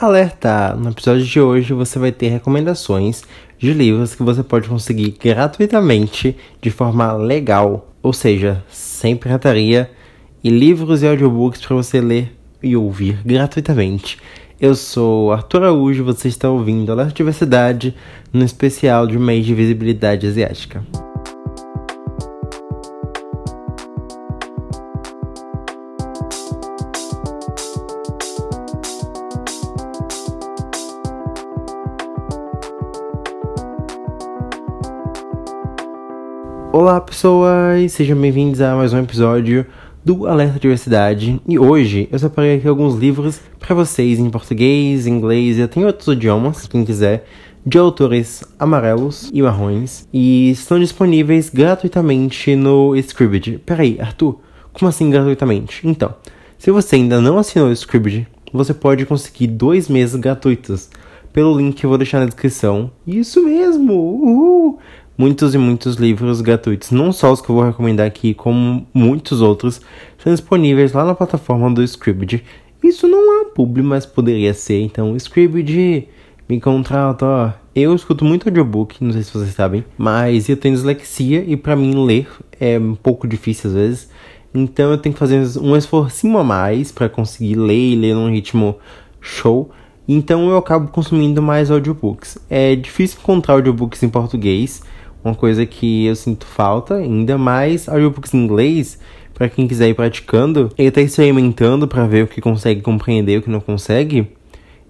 Alerta! No episódio de hoje você vai ter recomendações de livros que você pode conseguir gratuitamente de forma legal, ou seja, sem pirataria, e livros e audiobooks para você ler e ouvir gratuitamente. Eu sou Arthur Araújo, você está ouvindo Alerta Diversidade no especial de mês de visibilidade asiática. Olá pessoas, sejam bem-vindos a mais um episódio do Alerta Diversidade e hoje eu separei aqui alguns livros para vocês em português, inglês e até em outros idiomas, quem quiser, de autores amarelos e marrons e estão disponíveis gratuitamente no Scribd. Peraí, Arthur, como assim gratuitamente? Então, se você ainda não assinou o Scribd, você pode conseguir dois meses gratuitos pelo link que eu vou deixar na descrição. Isso mesmo! Uhul! Muitos e muitos livros gratuitos, não só os que eu vou recomendar aqui, como muitos outros, são disponíveis lá na plataforma do Scribd. Isso não é um publi, mas poderia ser, então Scribd me contrata, ó. Eu escuto muito audiobook, não sei se vocês sabem, mas eu tenho dislexia e para mim ler é um pouco difícil às vezes. Então eu tenho que fazer um esforcinho a mais para conseguir ler e ler num ritmo show. Então eu acabo consumindo mais audiobooks. É difícil encontrar audiobooks em português uma coisa que eu sinto falta, ainda mais audiobooks em inglês, para quem quiser ir praticando e até experimentando para ver o que consegue compreender e o que não consegue.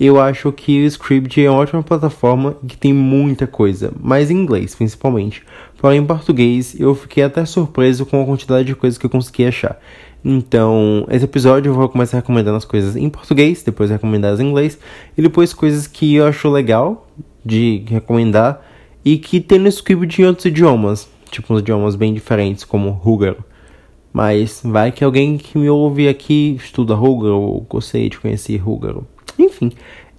Eu acho que o Script é uma ótima plataforma que tem muita coisa, mas em inglês principalmente. Porém, em português eu fiquei até surpreso com a quantidade de coisas que eu consegui achar. Então, esse episódio eu vou começar recomendando as coisas em português, depois recomendar as em inglês, e depois coisas que eu acho legal de recomendar e que tem no script em outros idiomas, tipo uns idiomas bem diferentes, como húngaro. Mas vai que alguém que me ouve aqui estuda húngaro ou gostaria de conhecer húngaro. Enfim,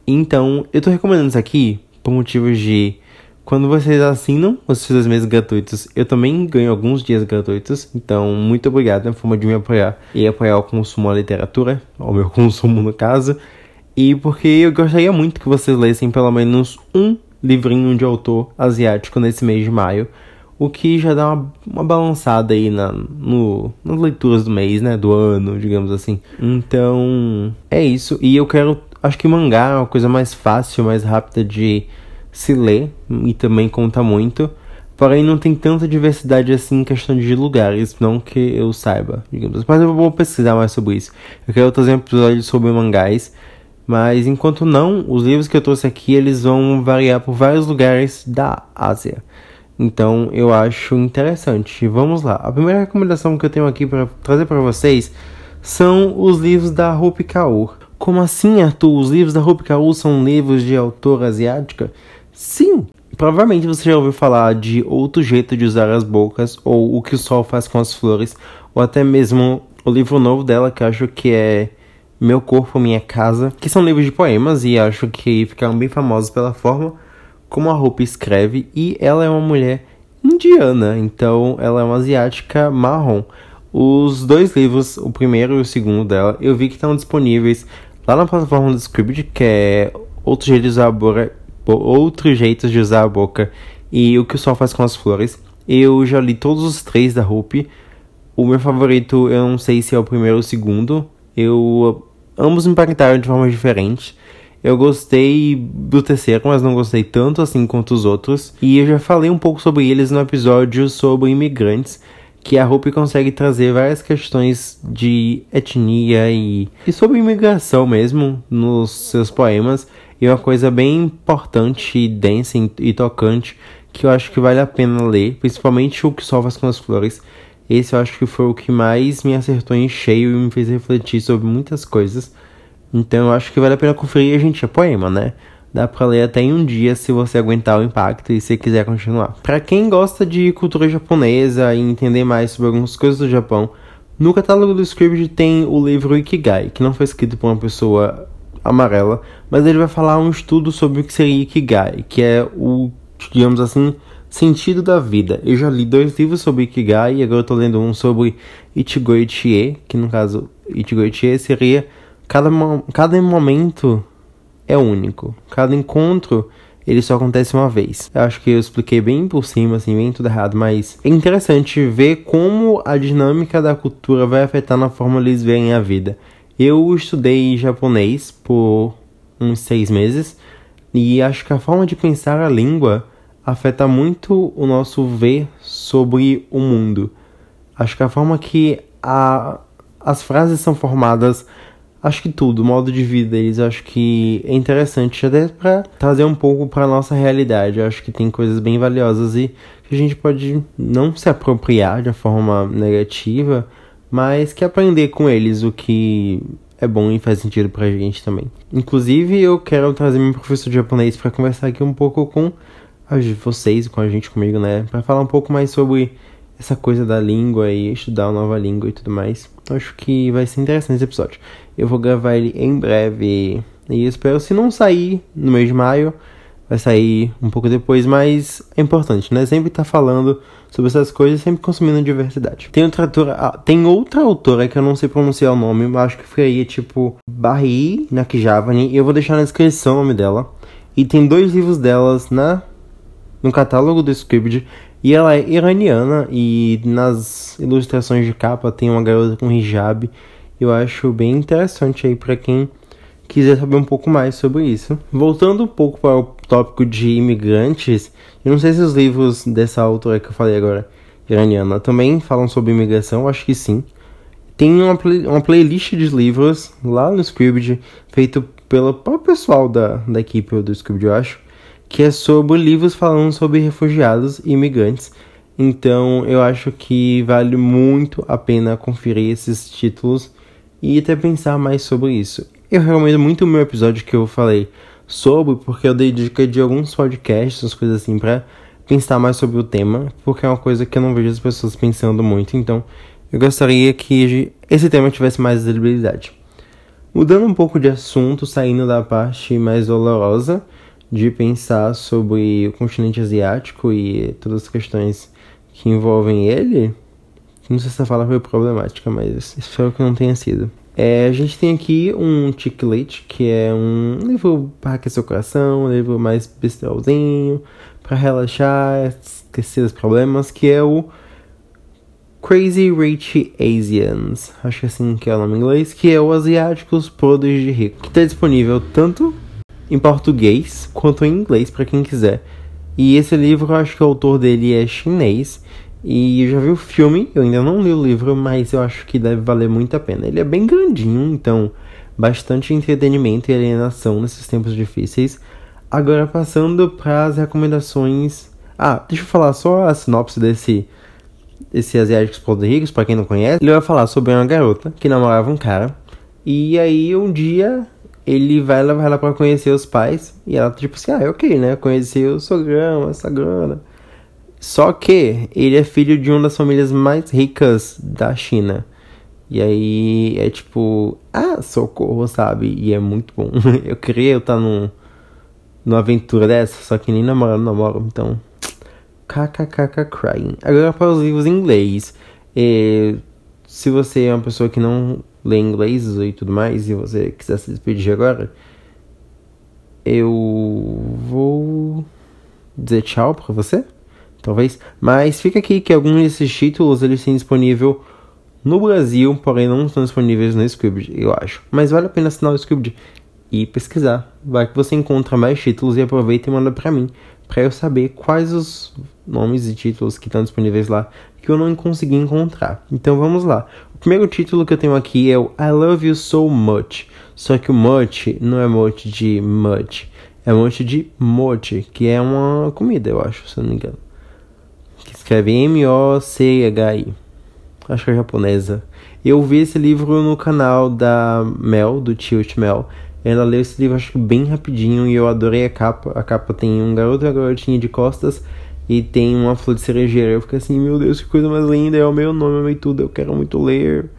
então eu tô recomendando isso aqui por motivos de quando vocês assinam os seus meses gratuitos, eu também ganho alguns dias gratuitos. Então, muito obrigado, é uma forma de me apoiar e apoiar o consumo da literatura, o meu consumo no caso. E porque eu gostaria muito que vocês lessem pelo menos um livrinho de autor asiático nesse mês de maio, o que já dá uma, uma balançada aí na, no, nas leituras do mês, né, do ano, digamos assim. Então, é isso. E eu quero, acho que mangá é uma coisa mais fácil, mais rápida de se ler e também conta muito. Porém, não tem tanta diversidade assim em questão de lugares, não que eu saiba, digamos assim. Mas eu vou pesquisar mais sobre isso. Eu quero trazer um episódio sobre mangás mas enquanto não, os livros que eu trouxe aqui eles vão variar por vários lugares da Ásia. Então eu acho interessante. Vamos lá. A primeira recomendação que eu tenho aqui para trazer para vocês são os livros da Rupi Kaur. Como assim, Arthur? Os livros da Rupi Kaur são livros de autora asiática? Sim. Provavelmente você já ouviu falar de outro jeito de usar as bocas, ou o que o sol faz com as flores, ou até mesmo o livro novo dela, que eu acho que é meu Corpo, Minha Casa, que são livros de poemas e acho que ficaram bem famosos pela forma como a Rupi escreve. E ela é uma mulher indiana, então ela é uma asiática marrom. Os dois livros, o primeiro e o segundo dela, eu vi que estão disponíveis lá na plataforma do Scribd, que é outro jeito de usar a boca, outros jeitos de usar a boca e o que o sol faz com as flores. Eu já li todos os três da Rupi. O meu favorito, eu não sei se é o primeiro ou o segundo. Eu ambos me impactaram de formas diferentes. Eu gostei do terceiro, mas não gostei tanto assim quanto os outros. E eu já falei um pouco sobre eles no episódio sobre imigrantes, que a Rupi consegue trazer várias questões de etnia e, e sobre imigração mesmo nos seus poemas. E uma coisa bem importante, densa e tocante, que eu acho que vale a pena ler, principalmente o que sofre com as flores esse eu acho que foi o que mais me acertou em cheio e me fez refletir sobre muitas coisas. Então eu acho que vale a pena conferir. A gente é poema, né? Dá pra ler até em um dia se você aguentar o impacto e se quiser continuar. Para quem gosta de cultura japonesa e entender mais sobre algumas coisas do Japão, no catálogo do Scribd tem o livro Ikigai, que não foi escrito por uma pessoa amarela, mas ele vai falar um estudo sobre o que seria Ikigai, que é o, digamos assim, Sentido da Vida. Eu já li dois livros sobre Ikigai e agora eu tô lendo um sobre Ichigo Ichie, que no caso Ichigo Ichie seria cada, cada momento é único. Cada encontro ele só acontece uma vez. Eu acho que eu expliquei bem por cima, assim, bem tudo errado, mas é interessante ver como a dinâmica da cultura vai afetar na forma eles verem a vida. Eu estudei japonês por uns seis meses e acho que a forma de pensar a língua afeta muito o nosso ver sobre o mundo. Acho que a forma que a, as frases são formadas, acho que tudo, modo de vida deles, acho que é interessante até para trazer um pouco para nossa realidade. Acho que tem coisas bem valiosas e que a gente pode não se apropriar de uma forma negativa, mas que aprender com eles o que é bom e faz sentido pra gente também. Inclusive, eu quero trazer meu professor de japonês para conversar aqui um pouco com vocês, com a gente, comigo, né? Para falar um pouco mais sobre essa coisa da língua e estudar uma nova língua e tudo mais. Acho que vai ser interessante esse episódio. Eu vou gravar ele em breve e espero, se não sair no mês de maio, vai sair um pouco depois, mas é importante, né? Sempre estar tá falando sobre essas coisas, sempre consumindo diversidade. Tem outra autora, ah, tem outra autora que eu não sei pronunciar o nome, mas acho que aí tipo Barry Nakijavani, e eu vou deixar na descrição o nome dela. E tem dois livros delas na no catálogo do Scribd e ela é iraniana e nas ilustrações de capa tem uma garota com hijab. Eu acho bem interessante aí para quem quiser saber um pouco mais sobre isso. Voltando um pouco para o tópico de imigrantes, eu não sei se os livros dessa autora que eu falei agora, iraniana, também falam sobre imigração, acho que sim. Tem uma, play, uma playlist de livros lá no Scribd, feito pelo próprio pessoal da, da equipe do Scribd, eu acho que é sobre livros falando sobre refugiados e imigrantes. Então eu acho que vale muito a pena conferir esses títulos e até pensar mais sobre isso. Eu recomendo muito o meu episódio que eu falei sobre, porque eu dei dica de alguns podcasts, umas coisas assim, pra pensar mais sobre o tema, porque é uma coisa que eu não vejo as pessoas pensando muito, então eu gostaria que esse tema tivesse mais visibilidade. Mudando um pouco de assunto, saindo da parte mais dolorosa, de pensar sobre o continente asiático e todas as questões que envolvem ele. Não sei se essa fala foi problemática, mas espero que não tenha sido. É, a gente tem aqui um Chiclete, que é um livro para aquecer o coração, um livro mais besterolzinho, para relaxar, esquecer os problemas, que é o Crazy Rich Asians, acho que é assim que é o nome em inglês, que é o Asiáticos Podres de Rico, que está disponível tanto em português quanto em inglês para quem quiser. E esse livro eu acho que o autor dele é chinês. E eu já vi o filme, eu ainda não li o livro, mas eu acho que deve valer muito a pena. Ele é bem grandinho, então bastante entretenimento e alienação nesses tempos difíceis. Agora passando para as recomendações. Ah, deixa eu falar só a sinopse desse esse Asiáticos Podericos, para quem não conhece. Ele vai falar sobre uma garota que namorava um cara. E aí um dia ele vai levar ela para conhecer os pais. E ela, tipo assim, ah, é ok, né? Conhecer o sogrão, essa grana. Só que ele é filho de uma das famílias mais ricas da China. E aí é tipo, ah, socorro, sabe? E é muito bom. eu queria eu estar num, numa aventura dessa, só que nem namorando namoro, então. KKKK crying. Agora para os livros em inglês. É, se você é uma pessoa que não lê inglês e tudo mais, e você quiser se despedir agora, eu vou dizer tchau para você, talvez. Mas fica aqui que alguns desses títulos eles têm disponível no Brasil, porém não estão disponíveis no Scribd, eu acho. Mas vale a pena assinar o Scribd e pesquisar. Vai que você encontra mais títulos e aproveita e manda para mim, para eu saber quais os nomes e títulos que estão disponíveis lá que eu não consegui encontrar. Então vamos lá. O primeiro título que eu tenho aqui é o I Love You So Much. Só que o much não é much de much, é much de mochi, que é uma comida, eu acho, se eu não me engano. Que escreve M-O-C-H-I. Acho que é japonesa. Eu vi esse livro no canal da Mel, do Tilt Mel. Ela leu esse livro acho que bem rapidinho e eu adorei a capa. A capa tem um garoto e uma garotinha de costas e tem uma flor de cerejeira. Eu fico assim, meu Deus, que coisa mais linda, é o meu nome, amei tudo, eu quero muito ler.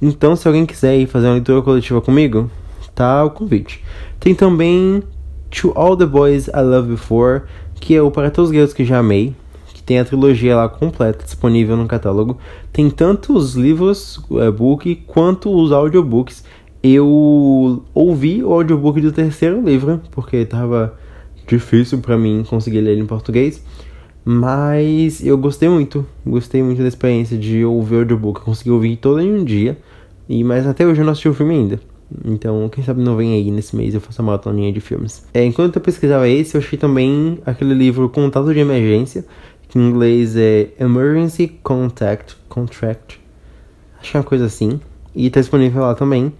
Então, se alguém quiser ir fazer uma leitura coletiva comigo, tá o convite. Tem também To All the Boys I Loved Before, que é o Para Todos os Garotos que Já Amei, que tem a trilogia lá completa disponível no catálogo. Tem tanto os livros, o e-book, quanto os audiobooks. Eu ouvi o audiobook do terceiro livro, porque tava difícil para mim conseguir ler ele em português. Mas eu gostei muito, gostei muito da experiência de ouvir o audiobook. Eu consegui ouvir todo em um dia, e mas até hoje eu não assisti o filme ainda. Então, quem sabe não vem aí nesse mês eu faço a maratoninha de filmes. É, enquanto eu pesquisava esse, eu achei também aquele livro Contato de Emergência, que em inglês é Emergency Contact Contract. Acho é uma coisa assim. E tá disponível lá também.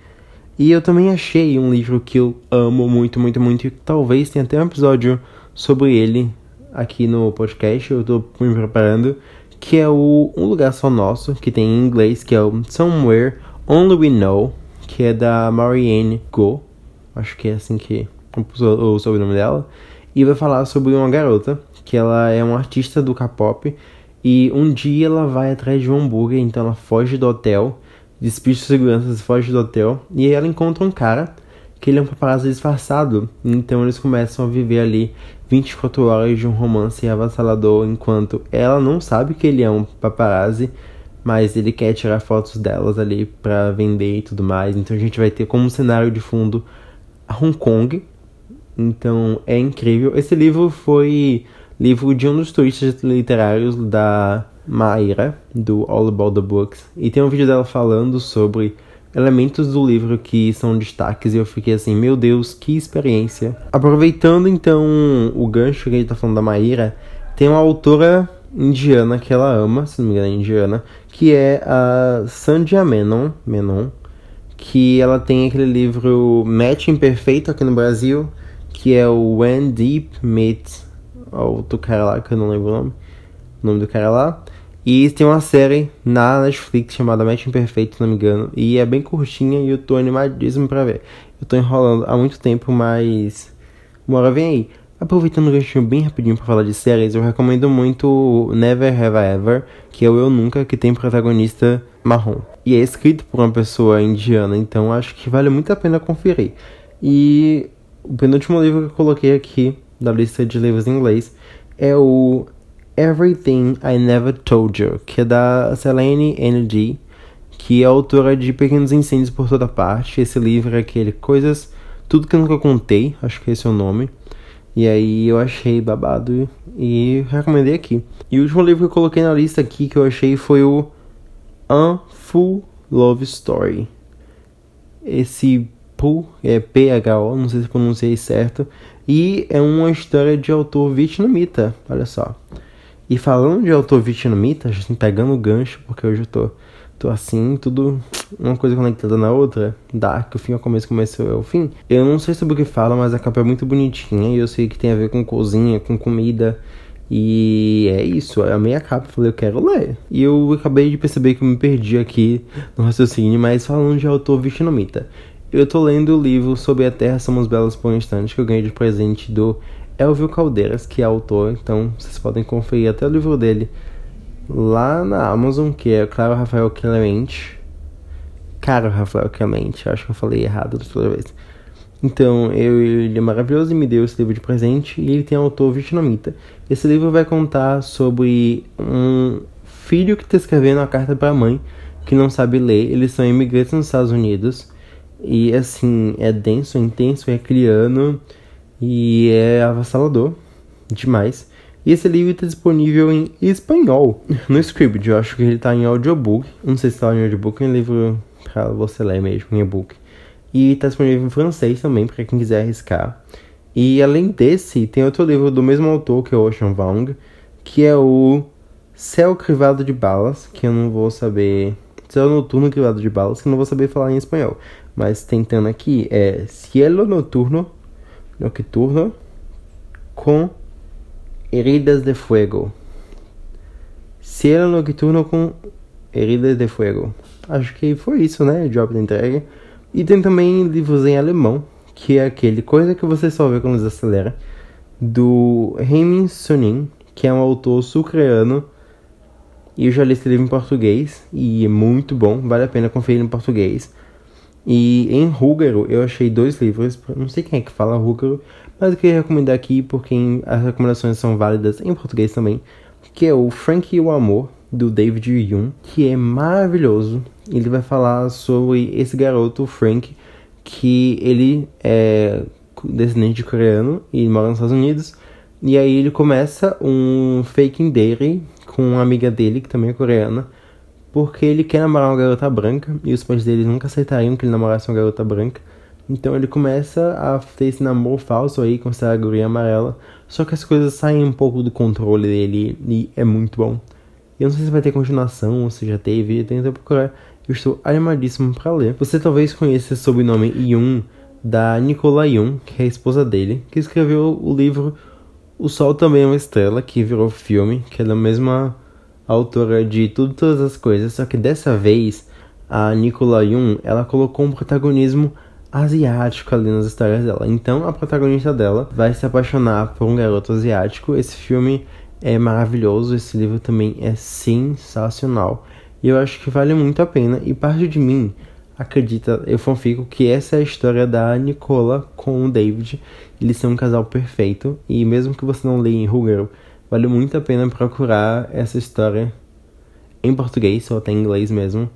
E eu também achei um livro que eu amo muito, muito, muito. E talvez tenha até um episódio sobre ele aqui no podcast. Eu tô me preparando. Que é o Um Lugar Só Nosso, que tem em inglês, que é o Somewhere Only We Know que é da Marianne Go, acho que é assim que o sobrenome dela, e vai falar sobre uma garota que ela é uma artista do K-pop e um dia ela vai atrás de um hambúrguer, então ela foge do hotel, despide de seguranças, foge do hotel e aí ela encontra um cara que ele é um paparazzi disfarçado, então eles começam a viver ali 24 horas de um romance avassalador enquanto ela não sabe que ele é um paparazzi mas ele quer tirar fotos delas ali para vender e tudo mais. Então a gente vai ter como cenário de fundo Hong Kong. Então é incrível. Esse livro foi livro de um dos turistas literários da Maíra, do All About the Books. E tem um vídeo dela falando sobre elementos do livro que são destaques e eu fiquei assim, meu Deus, que experiência. Aproveitando então o gancho que a gente tá falando da Maíra, tem uma autora indiana que ela ama, se não me engano é indiana, que é a Sandia Menon, Menon que ela tem aquele livro Match Imperfeito aqui no Brasil, que é o When Deep Meets outro cara lá, que eu não lembro o nome, o nome do cara lá. E tem uma série na Netflix chamada Match Imperfeito, se não me engano, e é bem curtinha e eu tô animadíssimo pra ver. Eu tô enrolando há muito tempo, mas hora vem aí. Aproveitando o ganchinho bem rapidinho para falar de séries, eu recomendo muito Never Have I Ever, que é o Eu Nunca, que tem protagonista marrom. E é escrito por uma pessoa indiana, então acho que vale muito a pena conferir. E o penúltimo livro que eu coloquei aqui da lista de livros em inglês é o Everything I Never Told You, que é da Selene N.D., que é autora de Pequenos Incêndios por Toda Parte. Esse livro é aquele Coisas, Tudo Que Eu Nunca Contei, acho que esse é o nome. E aí eu achei babado e recomendei aqui. E o último livro que eu coloquei na lista aqui que eu achei foi o Un Full Love Story. Esse Pu é P-H-O, não sei se pronunciei certo. E é uma história de autor vietnamita, olha só. E falando de já assim, pegando o gancho, porque hoje eu tô tô assim, tudo uma coisa conectada na outra, Dark, o fim ao começo, começo ao fim. Eu não sei sobre o que fala, mas a capa é muito bonitinha e eu sei que tem a ver com cozinha, com comida. E é isso, eu amei a capa, falei, eu quero ler. E eu acabei de perceber que eu me perdi aqui no raciocínio, mas falando de autor vietnamita. Eu tô lendo o livro Sobre a Terra Somos Belas por um Instante, que eu ganhei de presente do Elvio Caldeiras, que é autor, então vocês podem conferir até o livro dele lá na Amazon, que é Claro Rafael Clemente. Caro Rafael Clemente, acho que eu falei errado da outra vez. Então, eu, ele é maravilhoso e me deu esse livro de presente. E ele tem autor vietnamita. Esse livro vai contar sobre um filho que está escrevendo uma carta para a mãe que não sabe ler. Eles são imigrantes nos Estados Unidos. E assim, é denso, é intenso, é criano e é avassalador demais. E esse livro está disponível em espanhol no Scribd. Eu acho que ele está em audiobook. Não sei se está em audiobook ou em livro para você ler mesmo, em e-book. E está disponível em francês também, para quem quiser arriscar. E além desse, tem outro livro do mesmo autor, que é o Ocean Vang, que é o Céu Crivado de Balas, que eu não vou saber. Céu Noturno Crivado de Balas, que eu não vou saber falar em espanhol. Mas tentando aqui, é Cielo Noturno, Nocturno, com Heridas de Fuego. Cielo Nocturno com Heridas de Fuego. Acho que foi isso, né? Job da entrega. E tem também livros em alemão, que é aquele Coisa que você só vê quando desacelera, do Heimin Sunin, que é um autor sul-coreano. E eu já li esse livro em português, e é muito bom, vale a pena conferir em português. E em húngaro eu achei dois livros, não sei quem é que fala húngaro, mas eu queria recomendar aqui porque as recomendações são válidas em português também, que é o Frank e o Amor, do David Yoon, que é maravilhoso. Ele vai falar sobre esse garoto, Frank, que ele é descendente de coreano e mora nos Estados Unidos. E aí ele começa um faking date com uma amiga dele, que também é coreana, porque ele quer namorar uma garota branca e os pais dele nunca aceitariam que ele namorasse uma garota branca. Então ele começa a ter esse namoro falso aí com essa guria amarela. Só que as coisas saem um pouco do controle dele e é muito bom. Eu não sei se vai ter continuação ou se já teve, eu tento procurar. Eu estou animadíssimo para ler. Você talvez conheça o sobrenome Yun da Nicola Yun, que é a esposa dele, que escreveu o livro O Sol Também é uma Estrela, que virou filme, que é da mesma autora de Tudo Todas as Coisas, só que dessa vez a Nicola Yun, ela colocou um protagonismo asiático ali nas histórias dela. Então a protagonista dela vai se apaixonar por um garoto asiático. Esse filme é maravilhoso, esse livro também é sensacional. E eu acho que vale muito a pena. E parte de mim acredita, eu fanfico, que essa é a história da Nicola com o David. Eles são um casal perfeito. E mesmo que você não leia em Húngaro, vale muito a pena procurar essa história em português ou até em inglês mesmo.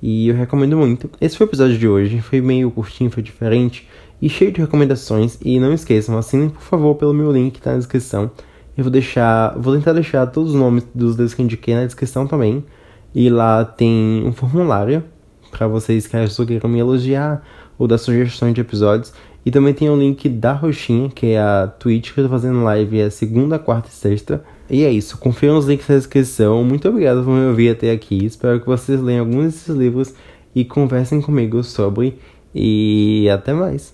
E eu recomendo muito. Esse foi o episódio de hoje. Foi meio curtinho, foi diferente e cheio de recomendações. E não esqueçam, assinem por favor pelo meu link que tá na descrição. Eu vou deixar, vou tentar deixar todos os nomes dos livros que indiquei na descrição também. E lá tem um formulário para vocês que queiram me elogiar ou dar sugestões de episódios. E também tem o link da Roxinha, que é a Twitch que eu tô fazendo live é segunda, quarta e sexta. E é isso, confiram os links na descrição. Muito obrigado por me ouvir até aqui. Espero que vocês leiam alguns desses livros e conversem comigo sobre. E até mais!